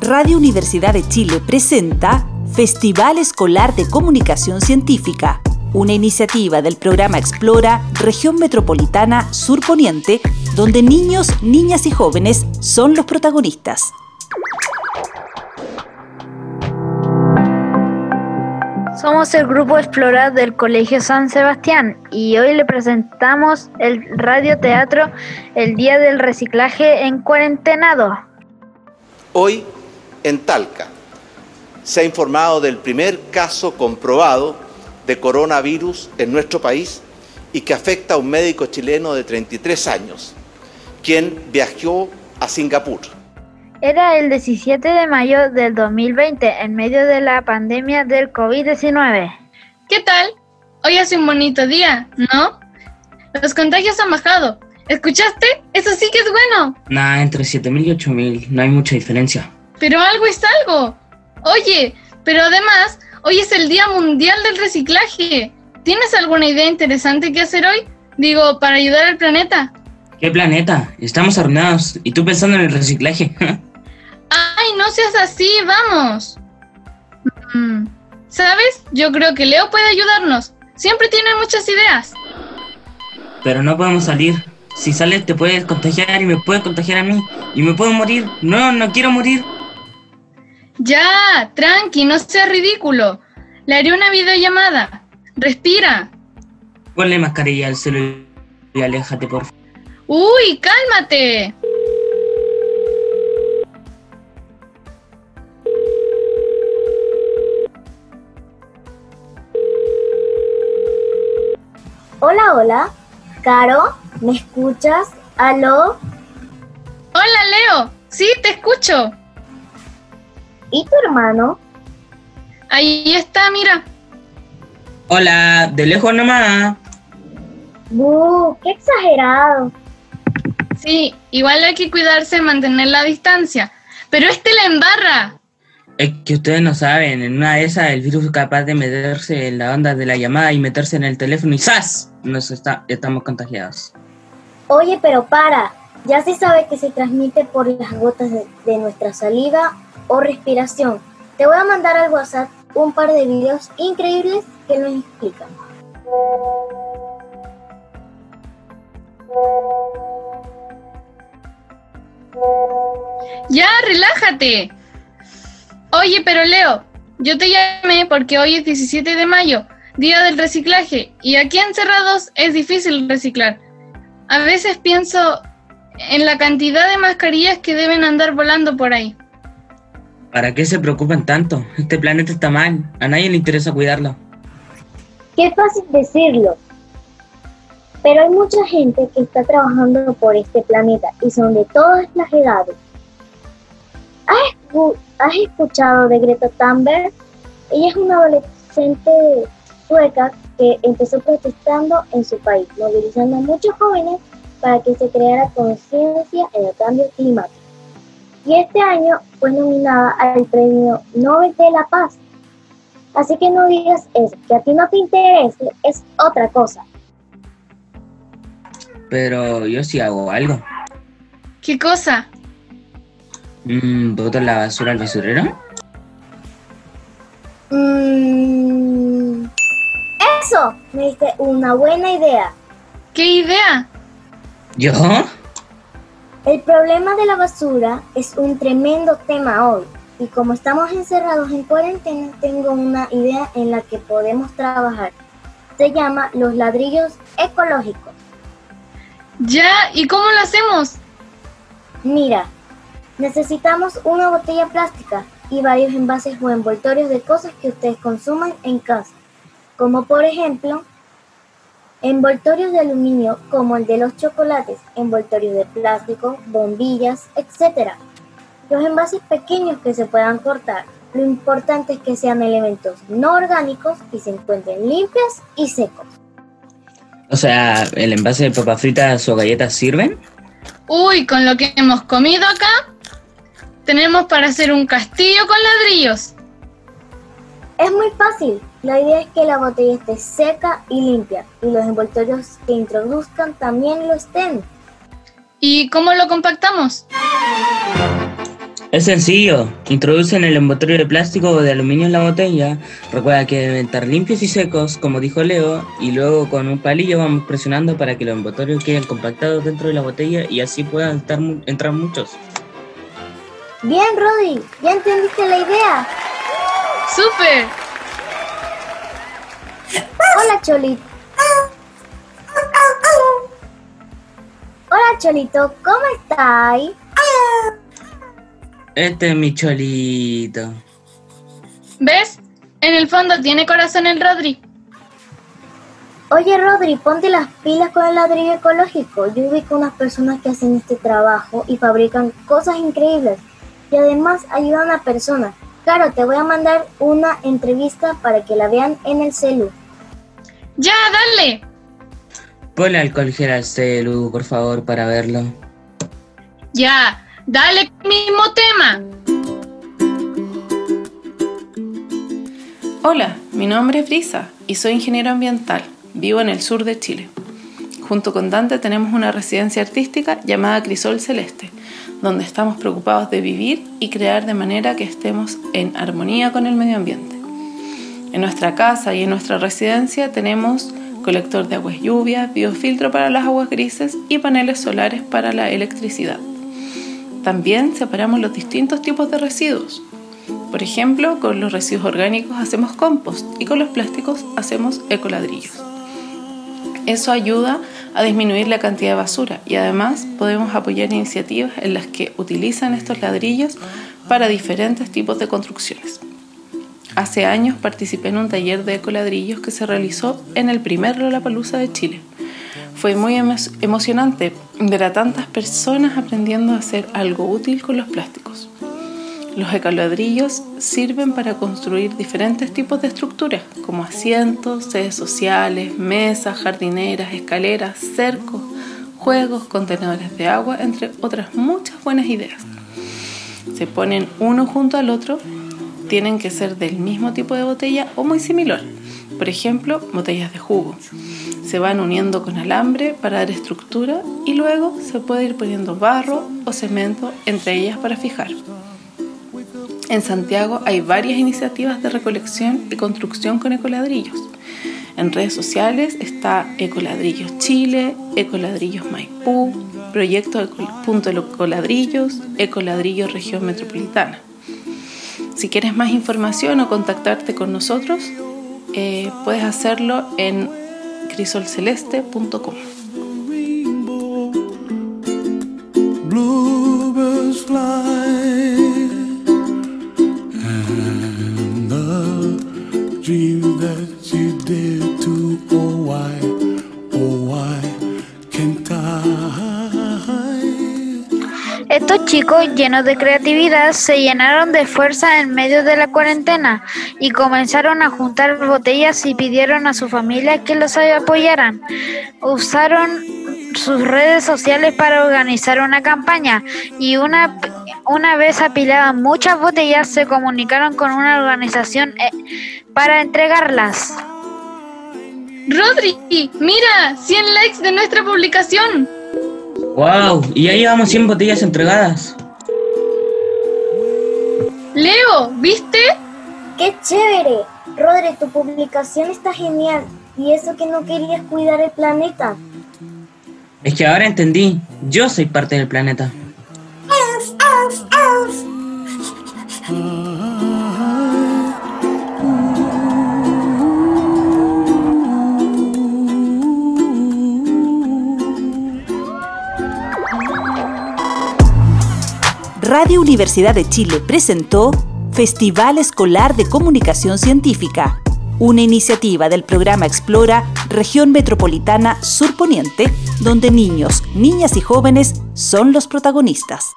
Radio Universidad de Chile presenta Festival Escolar de Comunicación Científica, una iniciativa del programa Explora Región Metropolitana Sur Poniente, donde niños, niñas y jóvenes son los protagonistas. Somos el grupo Explorar del Colegio San Sebastián y hoy le presentamos el radioteatro El Día del Reciclaje en Cuarentenado. Hoy en Talca. Se ha informado del primer caso comprobado de coronavirus en nuestro país y que afecta a un médico chileno de 33 años, quien viajó a Singapur. Era el 17 de mayo del 2020, en medio de la pandemia del COVID-19. ¿Qué tal? Hoy hace un bonito día, ¿no? Los contagios han bajado. ¿Escuchaste? Eso sí que es bueno. Nah, entre 7.000 y 8.000, no hay mucha diferencia. Pero algo es algo. Oye, pero además, hoy es el Día Mundial del Reciclaje. ¿Tienes alguna idea interesante que hacer hoy? Digo, para ayudar al planeta. ¿Qué planeta? Estamos arruinados. ¿Y tú pensando en el reciclaje? No seas así, vamos. Mm, ¿Sabes? Yo creo que Leo puede ayudarnos. Siempre tiene muchas ideas. Pero no podemos salir. Si sales te puedes contagiar y me puedes contagiar a mí. Y me puedo morir. No, no quiero morir. Ya, tranqui, no seas ridículo. Le haré una videollamada. Respira. Ponle mascarilla al celular y aléjate, por favor. Uy, cálmate. Hola, hola. Caro, ¿me escuchas? ¿Aló? Hola, Leo. Sí, te escucho. ¿Y tu hermano? Ahí está, mira. Hola, de lejos nomás. ¡Buh! ¡Qué exagerado! Sí, igual hay que cuidarse, mantener la distancia. Pero este la embarra. Es que ustedes no saben, en una de esas el virus es capaz de meterse en la onda de la llamada y meterse en el teléfono y ¡zas! Nos está, estamos contagiados. Oye, pero para. Ya se sabe que se transmite por las gotas de, de nuestra saliva o respiración. Te voy a mandar al WhatsApp un par de videos increíbles que nos explican. Ya, relájate. Oye, pero Leo, yo te llamé porque hoy es 17 de mayo, día del reciclaje, y aquí encerrados es difícil reciclar. A veces pienso en la cantidad de mascarillas que deben andar volando por ahí. ¿Para qué se preocupan tanto? Este planeta está mal. A nadie le interesa cuidarlo. Qué fácil decirlo. Pero hay mucha gente que está trabajando por este planeta y son de todas las edades. ¿Has, escu- has escuchado de Greta Thunberg? Ella es una adolescente sueca que empezó protestando en su país, movilizando a muchos jóvenes para que se creara conciencia en el cambio climático. Y este año fue nominada al Premio Nobel de la Paz. Así que no digas eso, que a ti no te interese, es otra cosa. Pero yo sí hago algo. ¿Qué cosa? Mm, ¿Boto la basura al basurero? Mm, eso, me diste una buena idea. ¿Qué idea? ¿Yo? El problema de la basura es un tremendo tema hoy. Y como estamos encerrados en cuarentena, tengo una idea en la que podemos trabajar. Se llama los ladrillos ecológicos. Ya, ¿y cómo lo hacemos? Mira, necesitamos una botella plástica y varios envases o envoltorios de cosas que ustedes consuman en casa, como por ejemplo envoltorios de aluminio como el de los chocolates, envoltorios de plástico, bombillas, etc. Los envases pequeños que se puedan cortar, lo importante es que sean elementos no orgánicos y se encuentren limpios y secos. O sea, ¿el envase de papas fritas o galletas sirven? Uy, con lo que hemos comido acá, tenemos para hacer un castillo con ladrillos. Es muy fácil. La idea es que la botella esté seca y limpia y los envoltorios que introduzcan también lo estén. ¿Y cómo lo compactamos? Es sencillo. Introducen el envoltorio de plástico o de aluminio en la botella. Recuerda que deben estar limpios y secos, como dijo Leo, y luego con un palillo vamos presionando para que los envoltorios queden compactados dentro de la botella y así puedan estar, entrar muchos. Bien, Roddy, ya entendiste la idea. ¡Súper! Hola, Cholito. Hola, Cholito, ¿cómo estás? Este es mi cholito. ¿Ves? En el fondo tiene corazón el Rodri. Oye, Rodri, ponte las pilas con el ladrillo ecológico. Yo ubico unas personas que hacen este trabajo y fabrican cosas increíbles y además ayudan a personas. Claro, te voy a mandar una entrevista para que la vean en el celu. ¡Ya, dale! Ponle alcohol gel al celu, por favor, para verlo. Ya, Dale mismo tema. Hola, mi nombre es Brisa y soy ingeniero ambiental. Vivo en el sur de Chile. Junto con Dante tenemos una residencia artística llamada Crisol Celeste, donde estamos preocupados de vivir y crear de manera que estemos en armonía con el medio ambiente. En nuestra casa y en nuestra residencia tenemos colector de aguas lluvias, biofiltro para las aguas grises y paneles solares para la electricidad. También separamos los distintos tipos de residuos. Por ejemplo, con los residuos orgánicos hacemos compost y con los plásticos hacemos ecoladrillos. Eso ayuda a disminuir la cantidad de basura y además podemos apoyar iniciativas en las que utilizan estos ladrillos para diferentes tipos de construcciones. Hace años participé en un taller de ecoladrillos que se realizó en el primer Lollapalooza de Chile. Fue muy emocionante ver a tantas personas aprendiendo a hacer algo útil con los plásticos. Los ecoladrillos sirven para construir diferentes tipos de estructuras, como asientos, sedes sociales, mesas, jardineras, escaleras, cercos, juegos, contenedores de agua, entre otras muchas buenas ideas. Se ponen uno junto al otro, tienen que ser del mismo tipo de botella o muy similar, por ejemplo, botellas de jugo se van uniendo con alambre para dar estructura y luego se puede ir poniendo barro o cemento entre ellas para fijar. En Santiago hay varias iniciativas de recolección y construcción con ecoladrillos. En redes sociales está Ecoladrillos Chile, Ecoladrillos Maipú, Proyecto Punto Ecoladrillos, Ecoladrillos Región Metropolitana. Si quieres más información o contactarte con nosotros, eh, puedes hacerlo en crisolceleste.com. Estos chicos llenos de creatividad se llenaron de fuerza en medio de la cuarentena y comenzaron a juntar botellas y pidieron a su familia que los apoyaran. Usaron sus redes sociales para organizar una campaña y una, una vez apiladas muchas botellas se comunicaron con una organización eh, para entregarlas. Rodri, mira, 100 likes de nuestra publicación. ¡Wow! Y ya llevamos 100 botellas entregadas. Leo, ¿viste? ¡Qué chévere! Rodri, tu publicación está genial. Y eso que no querías cuidar el planeta. Es que ahora entendí. Yo soy parte del planeta. Radio Universidad de Chile presentó Festival Escolar de Comunicación Científica, una iniciativa del programa Explora Región Metropolitana Sur Poniente, donde niños, niñas y jóvenes son los protagonistas.